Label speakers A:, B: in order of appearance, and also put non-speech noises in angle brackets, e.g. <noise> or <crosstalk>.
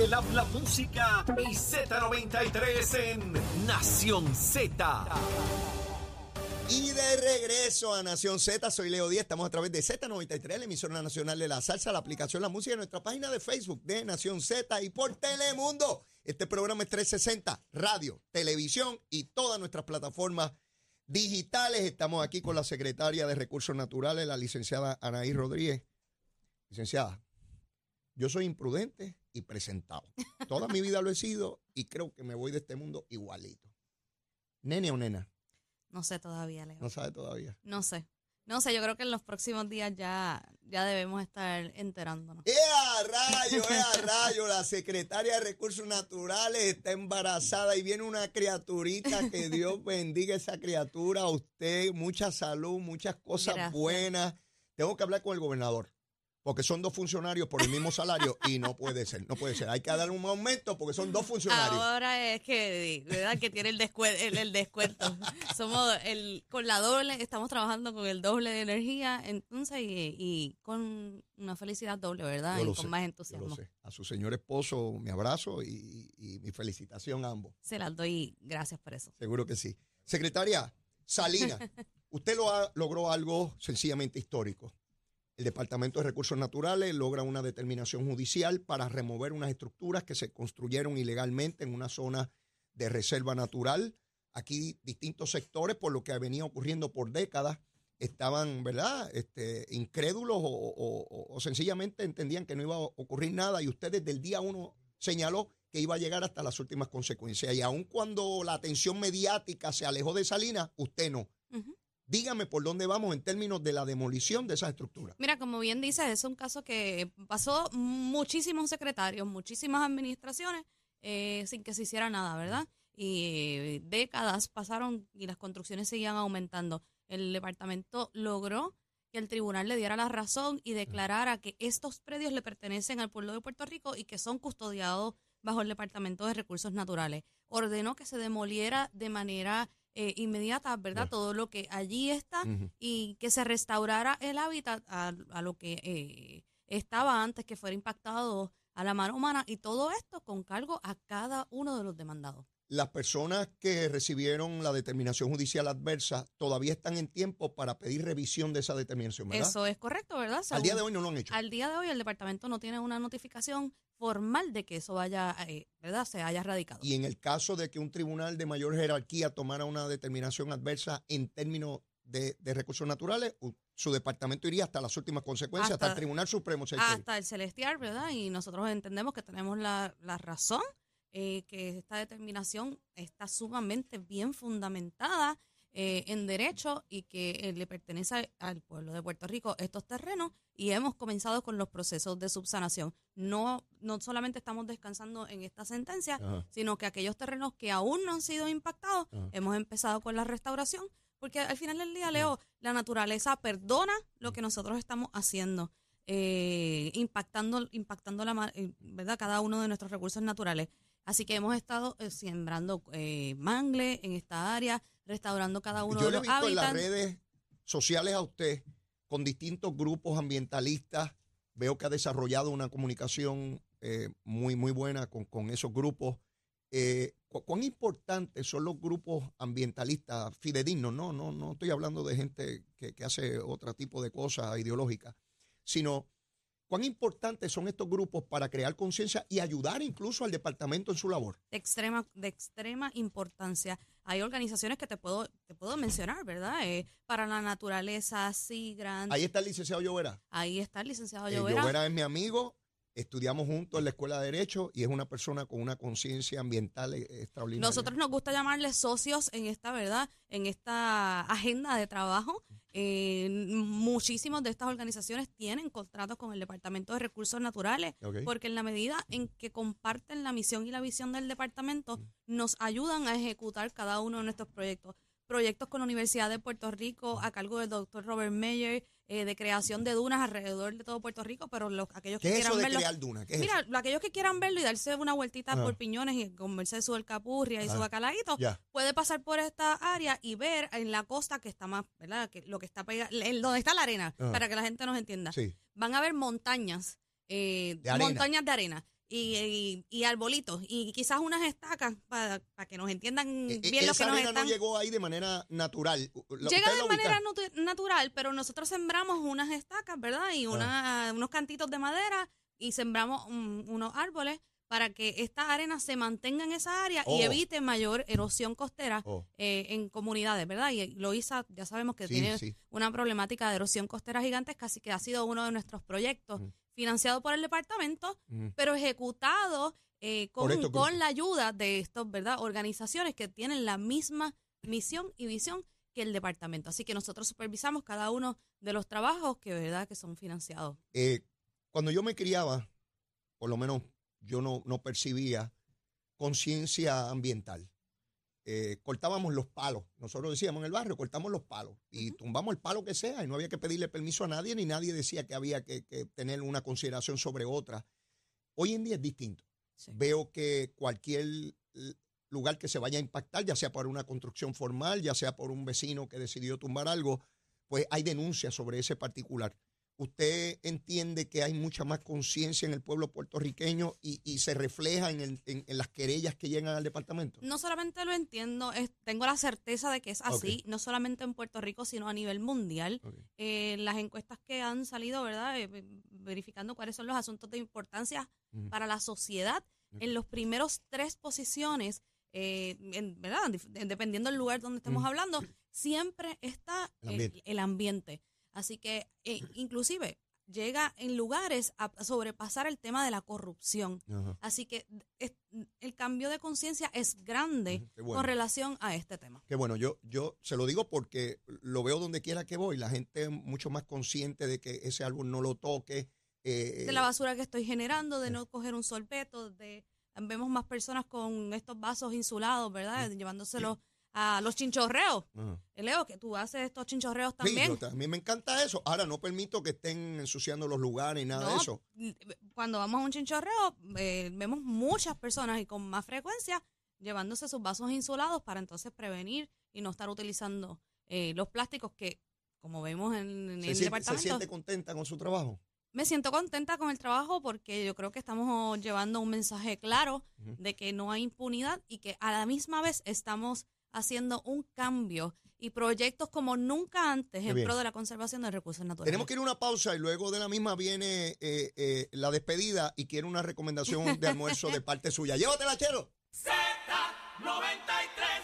A: el habla música y Z93 en Nación Z.
B: Y de regreso a Nación Z, soy Leo Díaz, estamos a través de Z93, la emisora nacional de la salsa, la aplicación La Música, nuestra página de Facebook de Nación Z y por Telemundo. Este programa es 360, radio, televisión y todas nuestras plataformas digitales. Estamos aquí con la secretaria de Recursos Naturales, la licenciada Anaí Rodríguez. Licenciada, yo soy imprudente y presentado. Toda mi vida lo he sido y creo que me voy de este mundo igualito. ¿Nene o nena?
C: No sé todavía, Leo.
B: No sabe todavía.
C: No sé. No sé, yo creo que en los próximos días ya, ya debemos estar enterándonos.
B: ¡Ea rayo, ea rayo! La secretaria de Recursos Naturales está embarazada y viene una criaturita. Que Dios <laughs> bendiga esa criatura. A usted, mucha salud, muchas cosas
C: Gracias.
B: buenas. Tengo que hablar con el gobernador. Porque son dos funcionarios por el mismo salario y no puede ser, no puede ser. Hay que darle un aumento porque son dos funcionarios.
C: Ahora es que, ¿verdad? Que tiene el, descue- el, el descuento. <laughs> Somos el, con la doble, estamos trabajando con el doble de energía, entonces, y, y con una felicidad doble, ¿verdad?
B: Yo
C: y con
B: sé,
C: más
B: yo
C: entusiasmo.
B: lo sé. A su señor esposo, mi abrazo y, y mi felicitación a ambos.
C: Se las doy gracias por eso.
B: Seguro que sí. Secretaria, Salina, <laughs> usted lo ha- logró algo sencillamente histórico. El Departamento de Recursos Naturales logra una determinación judicial para remover unas estructuras que se construyeron ilegalmente en una zona de reserva natural. Aquí distintos sectores, por lo que venía ocurriendo por décadas, estaban, ¿verdad?, este, incrédulos o, sencillamente entendían que no iba a ocurrir nada y usted desde el día uno señaló que iba a llegar hasta las últimas consecuencias. Y aun cuando la atención mediática se alejó de Salinas, usted no. Dígame por dónde vamos en términos de la demolición de esas estructuras.
C: Mira, como bien dices, es un caso que pasó muchísimos secretarios, muchísimas administraciones, eh, sin que se hiciera nada, ¿verdad? Y décadas pasaron y las construcciones seguían aumentando. El departamento logró que el tribunal le diera la razón y declarara que estos predios le pertenecen al pueblo de Puerto Rico y que son custodiados bajo el Departamento de Recursos Naturales. Ordenó que se demoliera de manera eh, inmediata, ¿verdad? Todo lo que allí está y que se restaurara el hábitat a, a lo que eh, estaba antes que fuera impactado a la mano humana y todo esto con cargo a cada uno de los demandados.
B: Las personas que recibieron la determinación judicial adversa todavía están en tiempo para pedir revisión de esa determinación, ¿verdad?
C: Eso es correcto, ¿verdad?
B: Al día de hoy no lo han hecho.
C: al día de hoy el departamento no tiene una notificación formal de que eso vaya, eh, ¿verdad? Se haya radicado.
B: Y en el caso de que un tribunal de mayor jerarquía tomara una determinación adversa en términos de, de recursos naturales, su departamento iría hasta las últimas consecuencias, hasta,
C: Hasta-
B: el Tribunal Supremo.
C: hasta el celestial, ¿verdad? Y nosotros entendemos que tenemos la, la razón, eh, que esta determinación está sumamente bien fundamentada eh, en derecho y que eh, le pertenece al- al pueblo de Puerto Rico estos terrenos y hemos comenzado con los procesos de subsanación. No, no solamente estamos descansando en esta sentencia,
B: Ajá.
C: sino que aquellos terrenos que aún no han sido impactados,
B: Ajá.
C: hemos empezado con la restauración, porque al final del día, Leo, la naturaleza perdona lo que nosotros estamos haciendo, eh, impactando, impactando la, eh, ¿verdad? cada uno de nuestros recursos naturales. Así que hemos estado eh, sembrando eh, mangle en esta área, restaurando cada uno
B: Yo
C: de
B: le he
C: los
B: visto en las redes sociales a usted con distintos grupos ambientalistas. Veo que ha desarrollado una comunicación eh, muy, muy buena con, con esos grupos. Eh, cu- ¿Cuán importantes son los grupos ambientalistas fidedignos? No, no, no estoy hablando de gente que, que hace otro tipo de cosas ideológicas, sino cuán importantes son estos grupos para crear conciencia y ayudar incluso al departamento en su labor.
C: de extrema de extrema importancia. Hay organizaciones que te puedo te puedo mencionar, ¿verdad? Eh, para la naturaleza, SIGRAN.
B: Ahí está el licenciado Llovera.
C: Ahí está el licenciado
B: Eh,
C: Llovera.
B: Llovera es mi amigo, estudiamos juntos en la Escuela de Derecho y es una persona con una conciencia ambiental eh, extraordinaria.
C: Nosotros nos gusta llamarles socios en esta, ¿verdad? En esta agenda de trabajo. Eh, muchísimos de estas organizaciones tienen contratos con el Departamento de Recursos Naturales porque en la medida en que comparten la misión y la visión del departamento, nos ayudan a ejecutar cada uno de nuestros proyectos. Proyectos con la Universidad de Puerto Rico a cargo del doctor Robert Meyer, eh, de creación de dunas alrededor de todo Puerto Rico, pero los, aquellos que
B: ¿Qué es eso
C: quieran verlo,
B: es
C: Mira,
B: eso?
C: aquellos que quieran verlo y darse una vueltita por Piñones y comerse su alcapurria y
B: Ah,
C: su bacalaíto, puede pasar por esta área y ver en la costa que está más, ¿verdad? Que lo que está pegado, donde está la arena, para que la gente nos entienda.
B: Sí.
C: Van a ver montañas, eh,
B: De
C: montañas de arena. Y, y, y arbolitos y quizás unas estacas para, para que nos entiendan
B: E- e-
C: bien lo que
B: esa
C: nos
B: arena
C: están
B: no llegó ahí de manera natural.
C: Llega de manera natu- natural, pero nosotros sembramos unas estacas, ¿verdad? Y una- unos cantitos de madera y sembramos un- unos árboles para que esta arena se mantenga en esa área y
B: Oh.
C: evite mayor erosión costera
B: Oh.
C: eh, en comunidades, ¿verdad? Y Loíza ya sabemos que
B: Sí,
C: tiene
B: sí.
C: una problemática de erosión costera gigantesca, así que ha sido uno de nuestros proyectos
B: Mm.
C: Financiado por el departamento,
B: Mm.
C: pero ejecutado eh, con, con la ayuda de estos, ¿verdad? Organizaciones que tienen la misma misión y visión que el departamento. Así que nosotros supervisamos cada uno de los trabajos que, ¿verdad? Que son financiados.
B: Eh, cuando yo me criaba, por lo menos yo no, no percibía conciencia ambiental. Eh, cortábamos los palos. Nosotros decíamos en el barrio, cortamos los palos y tumbamos el palo que sea y no había que pedirle permiso a nadie ni nadie decía que había que, que tener una consideración sobre otra. Hoy en día es distinto.
C: Sí.
B: Veo que cualquier lugar que se vaya a impactar, ya sea por una construcción formal, ya sea por un vecino que decidió tumbar algo, pues hay denuncias sobre ese particular. ¿Usted entiende que hay mucha más conciencia en el pueblo puertorriqueño y, y se refleja en, el- en- en las querellas que llegan al departamento?
C: No solamente lo entiendo, es- tengo la certeza de que es así, no solamente en Puerto Rico, sino a nivel mundial.
B: Ok.
C: Eh, las encuestas que han salido, ¿verdad? Eh, verificando cuáles son los asuntos de importancia para la sociedad, en los primeros tres posiciones, eh, en- ¿verdad? Dependiendo del lugar donde estemos hablando, siempre está
B: El
C: el
B: ambiente.
C: Así que, eh, inclusive, llega en lugares a sobrepasar el tema de la corrupción.
B: Ajá.
C: Así que es- el cambio de conciencia es grande
B: qué bueno.
C: con relación a este tema.
B: Que bueno, yo, yo se lo digo porque lo veo donde quiera que voy. La gente es mucho más consciente de que ese árbol no lo toque. eh,
C: De la basura que estoy generando, de no coger un sorbeto, de vemos más personas con estos vasos insulados, ¿verdad? Llevándoselos a los chinchorreos.
B: ajá.
C: Leo, que tú haces estos chinchorreos
B: Sí,
C: también.
B: yo- a mí me encanta eso. Ahora, no permito que estén ensuciando los lugares ni nada de eso.
C: Cuando vamos a un chinchorreo, eh, vemos muchas personas y con más frecuencia llevándose sus vasos insulados para entonces prevenir y no estar utilizando eh, los plásticos que, como vemos en, en
B: ¿Se
C: el
B: siente, se
C: departamento,
B: siente contenta con su trabajo?
C: me siento contenta con el trabajo porque yo creo que estamos llevando un mensaje claro de que no hay impunidad y que a la misma vez estamos haciendo un cambio y proyectos como nunca antes en pro de la conservación de recursos naturales.
B: Tenemos que ir a una pausa y luego de la misma viene eh, eh, la despedida y quiero una recomendación de almuerzo de <laughs> parte suya. Llévatela, chero.
A: Z93